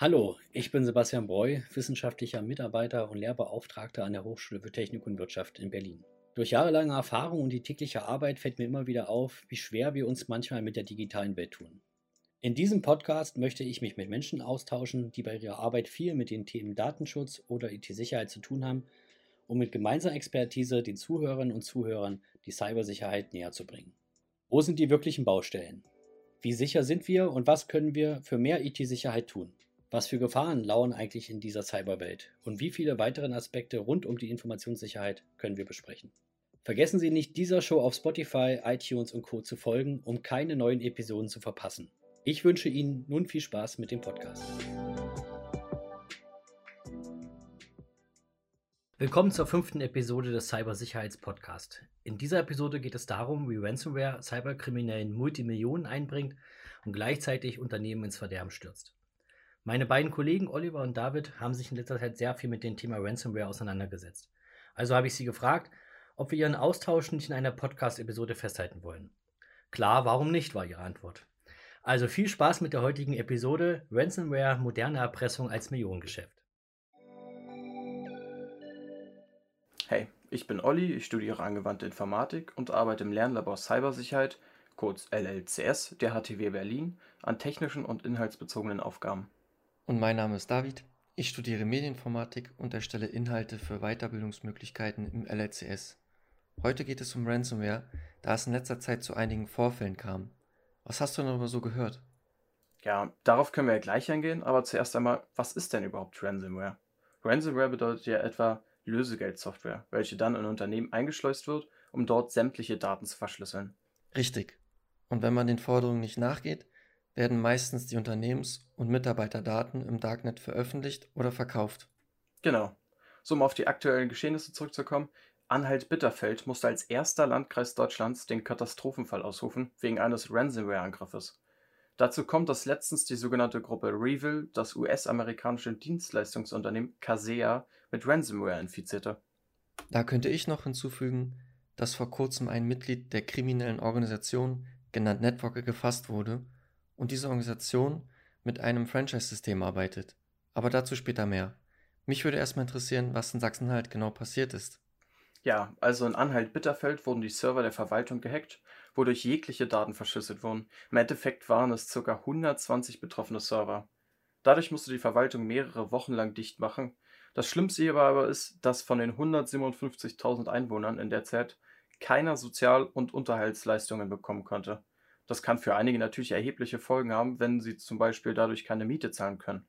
Hallo, ich bin Sebastian Breu, wissenschaftlicher Mitarbeiter und Lehrbeauftragter an der Hochschule für Technik und Wirtschaft in Berlin. Durch jahrelange Erfahrung und die tägliche Arbeit fällt mir immer wieder auf, wie schwer wir uns manchmal mit der digitalen Welt tun. In diesem Podcast möchte ich mich mit Menschen austauschen, die bei ihrer Arbeit viel mit den Themen Datenschutz oder IT-Sicherheit zu tun haben, um mit gemeinsamer Expertise den Zuhörerinnen und Zuhörern die Cybersicherheit näher zu bringen. Wo sind die wirklichen Baustellen? Wie sicher sind wir und was können wir für mehr IT-Sicherheit tun? Was für Gefahren lauern eigentlich in dieser Cyberwelt und wie viele weitere Aspekte rund um die Informationssicherheit können wir besprechen? Vergessen Sie nicht, dieser Show auf Spotify, iTunes und Co. zu folgen, um keine neuen Episoden zu verpassen. Ich wünsche Ihnen nun viel Spaß mit dem Podcast. Willkommen zur fünften Episode des Cybersicherheitspodcasts. In dieser Episode geht es darum, wie Ransomware Cyberkriminellen Multimillionen einbringt und gleichzeitig Unternehmen ins Verderben stürzt. Meine beiden Kollegen Oliver und David haben sich in letzter Zeit sehr viel mit dem Thema Ransomware auseinandergesetzt. Also habe ich sie gefragt, ob wir ihren Austausch nicht in einer Podcast-Episode festhalten wollen. Klar, warum nicht, war ihre Antwort. Also viel Spaß mit der heutigen Episode Ransomware, moderne Erpressung als Millionengeschäft. Hey, ich bin Olli, ich studiere angewandte Informatik und arbeite im Lernlabor Cybersicherheit, kurz LLCS, der HTW Berlin, an technischen und inhaltsbezogenen Aufgaben. Und mein Name ist David. Ich studiere Medieninformatik und erstelle Inhalte für Weiterbildungsmöglichkeiten im LLCS. Heute geht es um Ransomware, da es in letzter Zeit zu einigen Vorfällen kam. Was hast du darüber so gehört? Ja, darauf können wir ja gleich eingehen, aber zuerst einmal, was ist denn überhaupt Ransomware? Ransomware bedeutet ja etwa Lösegeldsoftware, welche dann in Unternehmen eingeschleust wird, um dort sämtliche Daten zu verschlüsseln. Richtig. Und wenn man den Forderungen nicht nachgeht, werden meistens die Unternehmens- und Mitarbeiterdaten im Darknet veröffentlicht oder verkauft. Genau. So um auf die aktuellen Geschehnisse zurückzukommen, Anhalt-Bitterfeld musste als erster Landkreis Deutschlands den Katastrophenfall ausrufen wegen eines Ransomware-Angriffes. Dazu kommt, dass letztens die sogenannte Gruppe Revil das US-amerikanische Dienstleistungsunternehmen Casea mit Ransomware infizierte. Da könnte ich noch hinzufügen, dass vor kurzem ein Mitglied der kriminellen Organisation, genannt Networker, gefasst wurde und diese Organisation mit einem Franchise-System arbeitet. Aber dazu später mehr. Mich würde erstmal interessieren, was in Sachsen-Anhalt genau passiert ist. Ja, also in Anhalt-Bitterfeld wurden die Server der Verwaltung gehackt, wodurch jegliche Daten verschlüsselt wurden. Im Endeffekt waren es ca. 120 betroffene Server. Dadurch musste die Verwaltung mehrere Wochen lang dicht machen. Das Schlimmste hierbei aber ist, dass von den 157.000 Einwohnern in der Zeit keiner Sozial- und Unterhaltsleistungen bekommen konnte. Das kann für einige natürlich erhebliche Folgen haben, wenn sie zum Beispiel dadurch keine Miete zahlen können.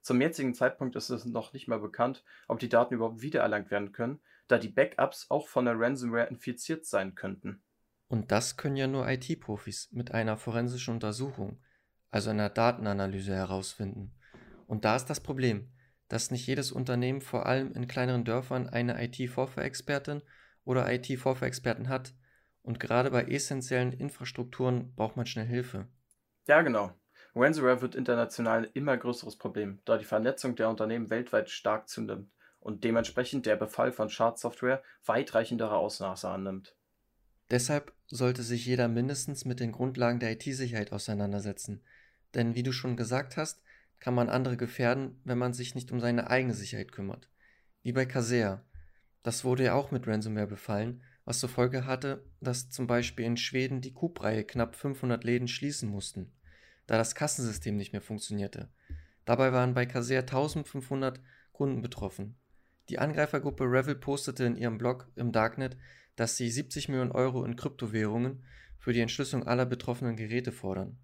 Zum jetzigen Zeitpunkt ist es noch nicht mal bekannt, ob die Daten überhaupt wiedererlangt werden können, da die Backups auch von der Ransomware infiziert sein könnten. Und das können ja nur IT-Profis mit einer forensischen Untersuchung, also einer Datenanalyse herausfinden. Und da ist das Problem, dass nicht jedes Unternehmen vor allem in kleineren Dörfern eine IT-Vorführexpertin oder IT-Vorführexperten hat, und gerade bei essentiellen Infrastrukturen braucht man schnell Hilfe. Ja, genau. Ransomware wird international ein immer größeres Problem, da die Vernetzung der Unternehmen weltweit stark zunimmt und dementsprechend der Befall von Schadsoftware weitreichendere Ausmaße annimmt. Deshalb sollte sich jeder mindestens mit den Grundlagen der IT-Sicherheit auseinandersetzen. Denn wie du schon gesagt hast, kann man andere gefährden, wenn man sich nicht um seine eigene Sicherheit kümmert. Wie bei Casea. Das wurde ja auch mit Ransomware befallen was zur Folge hatte, dass zum Beispiel in Schweden die Coop-Reihe knapp 500 Läden schließen mussten, da das Kassensystem nicht mehr funktionierte. Dabei waren bei Casea 1500 Kunden betroffen. Die Angreifergruppe Revil postete in ihrem Blog im Darknet, dass sie 70 Millionen Euro in Kryptowährungen für die Entschlüsselung aller betroffenen Geräte fordern.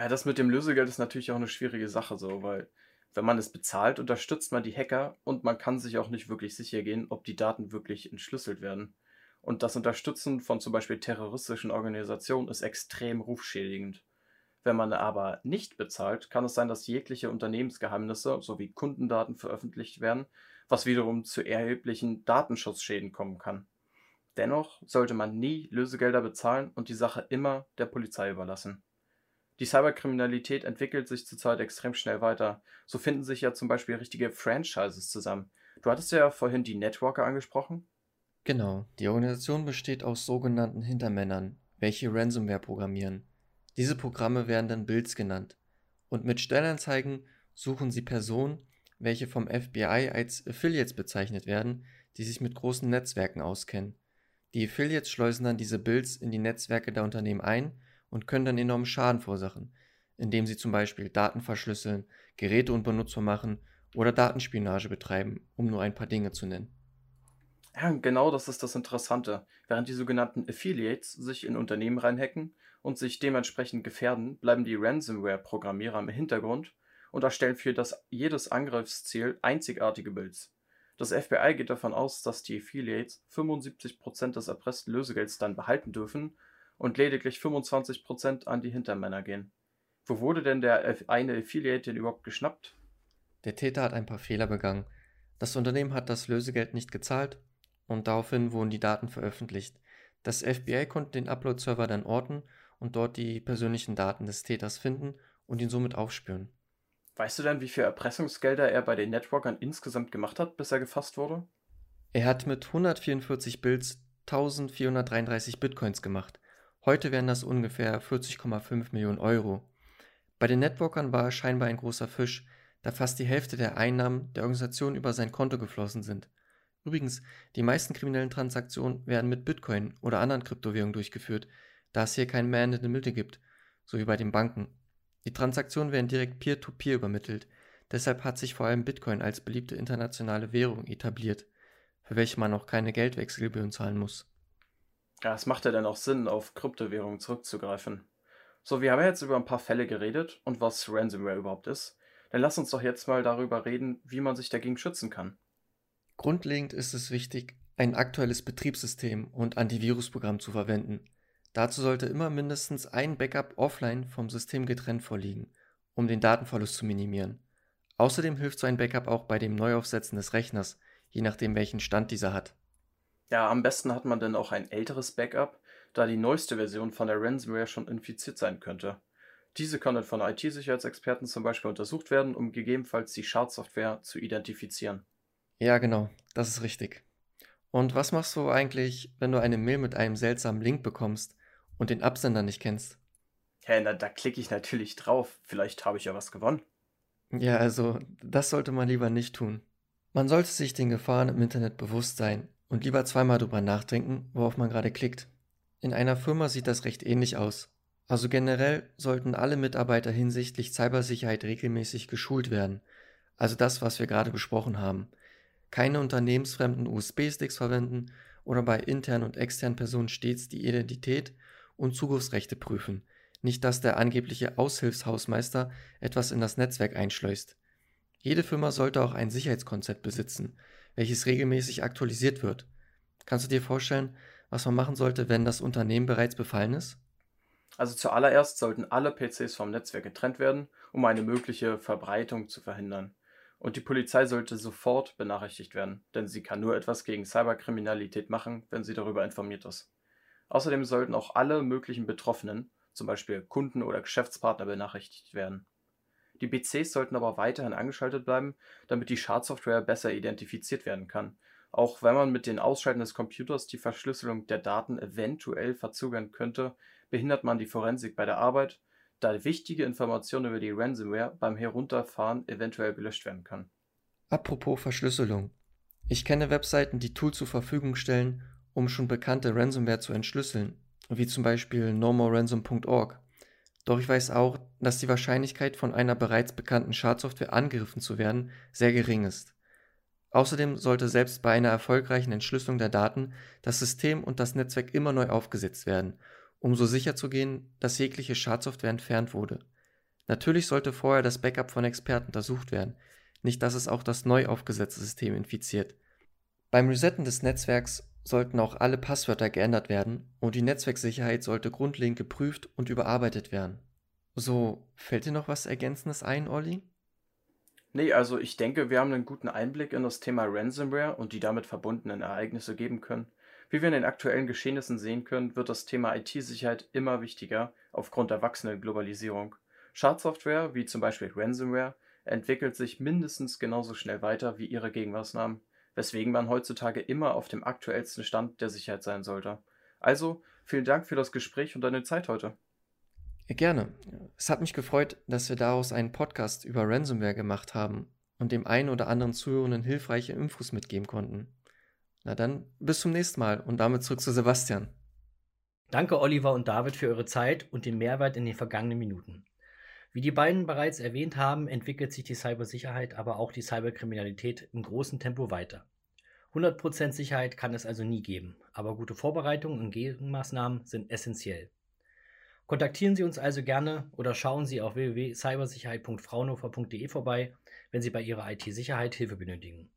Ja, das mit dem Lösegeld ist natürlich auch eine schwierige Sache so, weil wenn man es bezahlt, unterstützt man die Hacker und man kann sich auch nicht wirklich sicher gehen, ob die Daten wirklich entschlüsselt werden. Und das Unterstützen von zum Beispiel terroristischen Organisationen ist extrem rufschädigend. Wenn man aber nicht bezahlt, kann es sein, dass jegliche Unternehmensgeheimnisse sowie Kundendaten veröffentlicht werden, was wiederum zu erheblichen Datenschutzschäden kommen kann. Dennoch sollte man nie Lösegelder bezahlen und die Sache immer der Polizei überlassen. Die Cyberkriminalität entwickelt sich zurzeit extrem schnell weiter. So finden sich ja zum Beispiel richtige Franchises zusammen. Du hattest ja vorhin die Networker angesprochen. Genau, die Organisation besteht aus sogenannten Hintermännern, welche Ransomware programmieren. Diese Programme werden dann Builds genannt. Und mit Stellenanzeigen suchen sie Personen, welche vom FBI als Affiliates bezeichnet werden, die sich mit großen Netzwerken auskennen. Die Affiliates schleusen dann diese Builds in die Netzwerke der Unternehmen ein und können dann enormen Schaden verursachen, indem sie zum Beispiel Daten verschlüsseln, Geräte unbenutzbar machen oder Datenspionage betreiben, um nur ein paar Dinge zu nennen. Ja, genau das ist das Interessante. Während die sogenannten Affiliates sich in Unternehmen reinhacken und sich dementsprechend gefährden, bleiben die Ransomware-Programmierer im Hintergrund und erstellen für das jedes Angriffsziel einzigartige Builds. Das FBI geht davon aus, dass die Affiliates 75% des erpressten Lösegelds dann behalten dürfen und lediglich 25% an die Hintermänner gehen. Wo wurde denn der eine Affiliate denn überhaupt geschnappt? Der Täter hat ein paar Fehler begangen. Das Unternehmen hat das Lösegeld nicht gezahlt und daraufhin wurden die Daten veröffentlicht. Das FBI konnte den Upload-Server dann orten und dort die persönlichen Daten des Täters finden und ihn somit aufspüren. Weißt du denn, wie viel Erpressungsgelder er bei den Networkern insgesamt gemacht hat, bis er gefasst wurde? Er hat mit 144 Bills 1433 Bitcoins gemacht. Heute wären das ungefähr 40,5 Millionen Euro. Bei den Networkern war er scheinbar ein großer Fisch, da fast die Hälfte der Einnahmen der Organisation über sein Konto geflossen sind. Übrigens, die meisten kriminellen Transaktionen werden mit Bitcoin oder anderen Kryptowährungen durchgeführt, da es hier kein Man in the Middle gibt, so wie bei den Banken. Die Transaktionen werden direkt peer-to-peer -peer übermittelt, deshalb hat sich vor allem Bitcoin als beliebte internationale Währung etabliert, für welche man auch keine Geldwechselgebühren zahlen muss. Ja, es macht ja dann auch Sinn, auf Kryptowährungen zurückzugreifen. So, wir haben ja jetzt über ein paar Fälle geredet und was Ransomware überhaupt ist. Dann lass uns doch jetzt mal darüber reden, wie man sich dagegen schützen kann. Grundlegend ist es wichtig, ein aktuelles Betriebssystem und Antivirusprogramm zu verwenden. Dazu sollte immer mindestens ein Backup offline vom System getrennt vorliegen, um den Datenverlust zu minimieren. Außerdem hilft so ein Backup auch bei dem Neuaufsetzen des Rechners, je nachdem welchen Stand dieser hat. Ja, am besten hat man dann auch ein älteres Backup, da die neueste Version von der Ransomware schon infiziert sein könnte. Diese kann dann von IT-Sicherheitsexperten zum Beispiel untersucht werden, um gegebenenfalls die Schadsoftware zu identifizieren. Ja, genau, das ist richtig. Und was machst du eigentlich, wenn du eine Mail mit einem seltsamen Link bekommst und den Absender nicht kennst? Ja, na, da klicke ich natürlich drauf. Vielleicht habe ich ja was gewonnen. Ja, also, das sollte man lieber nicht tun. Man sollte sich den Gefahren im Internet bewusst sein und lieber zweimal drüber nachdenken, worauf man gerade klickt. In einer Firma sieht das recht ähnlich aus. Also generell sollten alle Mitarbeiter hinsichtlich Cybersicherheit regelmäßig geschult werden. Also das, was wir gerade besprochen haben keine unternehmensfremden USB-Sticks verwenden oder bei internen und externen Personen stets die Identität und Zugriffsrechte prüfen, nicht dass der angebliche Aushilfshausmeister etwas in das Netzwerk einschleust. Jede Firma sollte auch ein Sicherheitskonzept besitzen, welches regelmäßig aktualisiert wird. Kannst du dir vorstellen, was man machen sollte, wenn das Unternehmen bereits befallen ist? Also zuallererst sollten alle PCs vom Netzwerk getrennt werden, um eine mögliche Verbreitung zu verhindern. Und die Polizei sollte sofort benachrichtigt werden, denn sie kann nur etwas gegen Cyberkriminalität machen, wenn sie darüber informiert ist. Außerdem sollten auch alle möglichen Betroffenen, zum Beispiel Kunden oder Geschäftspartner, benachrichtigt werden. Die PCs sollten aber weiterhin angeschaltet bleiben, damit die Schadsoftware besser identifiziert werden kann, auch wenn man mit den Ausschalten des Computers die Verschlüsselung der Daten eventuell verzögern könnte, behindert man die Forensik bei der Arbeit da wichtige Informationen über die Ransomware beim Herunterfahren eventuell gelöscht werden kann. Apropos Verschlüsselung. Ich kenne Webseiten, die Tools zur Verfügung stellen, um schon bekannte Ransomware zu entschlüsseln, wie zum Beispiel nomoransom.org. Doch ich weiß auch, dass die Wahrscheinlichkeit von einer bereits bekannten Schadsoftware angegriffen zu werden sehr gering ist. Außerdem sollte selbst bei einer erfolgreichen Entschlüsselung der Daten das System und das Netzwerk immer neu aufgesetzt werden um so sicher zu gehen, dass jegliche Schadsoftware entfernt wurde. Natürlich sollte vorher das Backup von Experten untersucht werden, nicht dass es auch das neu aufgesetzte System infiziert. Beim Resetten des Netzwerks sollten auch alle Passwörter geändert werden und die Netzwerksicherheit sollte grundlegend geprüft und überarbeitet werden. So, fällt dir noch was Ergänzendes ein, Olli? Nee, also ich denke, wir haben einen guten Einblick in das Thema Ransomware und die damit verbundenen Ereignisse geben können. Wie wir in den aktuellen Geschehnissen sehen können, wird das Thema IT-Sicherheit immer wichtiger aufgrund der wachsenden Globalisierung. Schadsoftware, wie zum Beispiel Ransomware, entwickelt sich mindestens genauso schnell weiter wie ihre Gegenmaßnahmen, weswegen man heutzutage immer auf dem aktuellsten Stand der Sicherheit sein sollte. Also vielen Dank für das Gespräch und deine Zeit heute. Gerne. Es hat mich gefreut, dass wir daraus einen Podcast über Ransomware gemacht haben und dem einen oder anderen Zuhörenden hilfreiche Infos mitgeben konnten. Na dann, bis zum nächsten Mal und damit zurück zu Sebastian. Danke Oliver und David für eure Zeit und den Mehrwert in den vergangenen Minuten. Wie die beiden bereits erwähnt haben, entwickelt sich die Cybersicherheit, aber auch die Cyberkriminalität im großen Tempo weiter. 100% Sicherheit kann es also nie geben, aber gute Vorbereitungen und Gegenmaßnahmen sind essentiell. Kontaktieren Sie uns also gerne oder schauen Sie auf www.cybersicherheit.fraunhofer.de vorbei, wenn Sie bei Ihrer IT-Sicherheit Hilfe benötigen.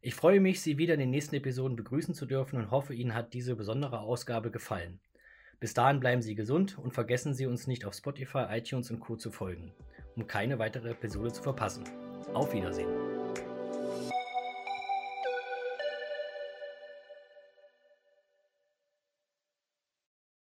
Ich freue mich, Sie wieder in den nächsten Episoden begrüßen zu dürfen und hoffe, Ihnen hat diese besondere Ausgabe gefallen. Bis dahin bleiben Sie gesund und vergessen Sie uns nicht auf Spotify, iTunes und Co. zu folgen, um keine weitere Episode zu verpassen. Auf Wiedersehen.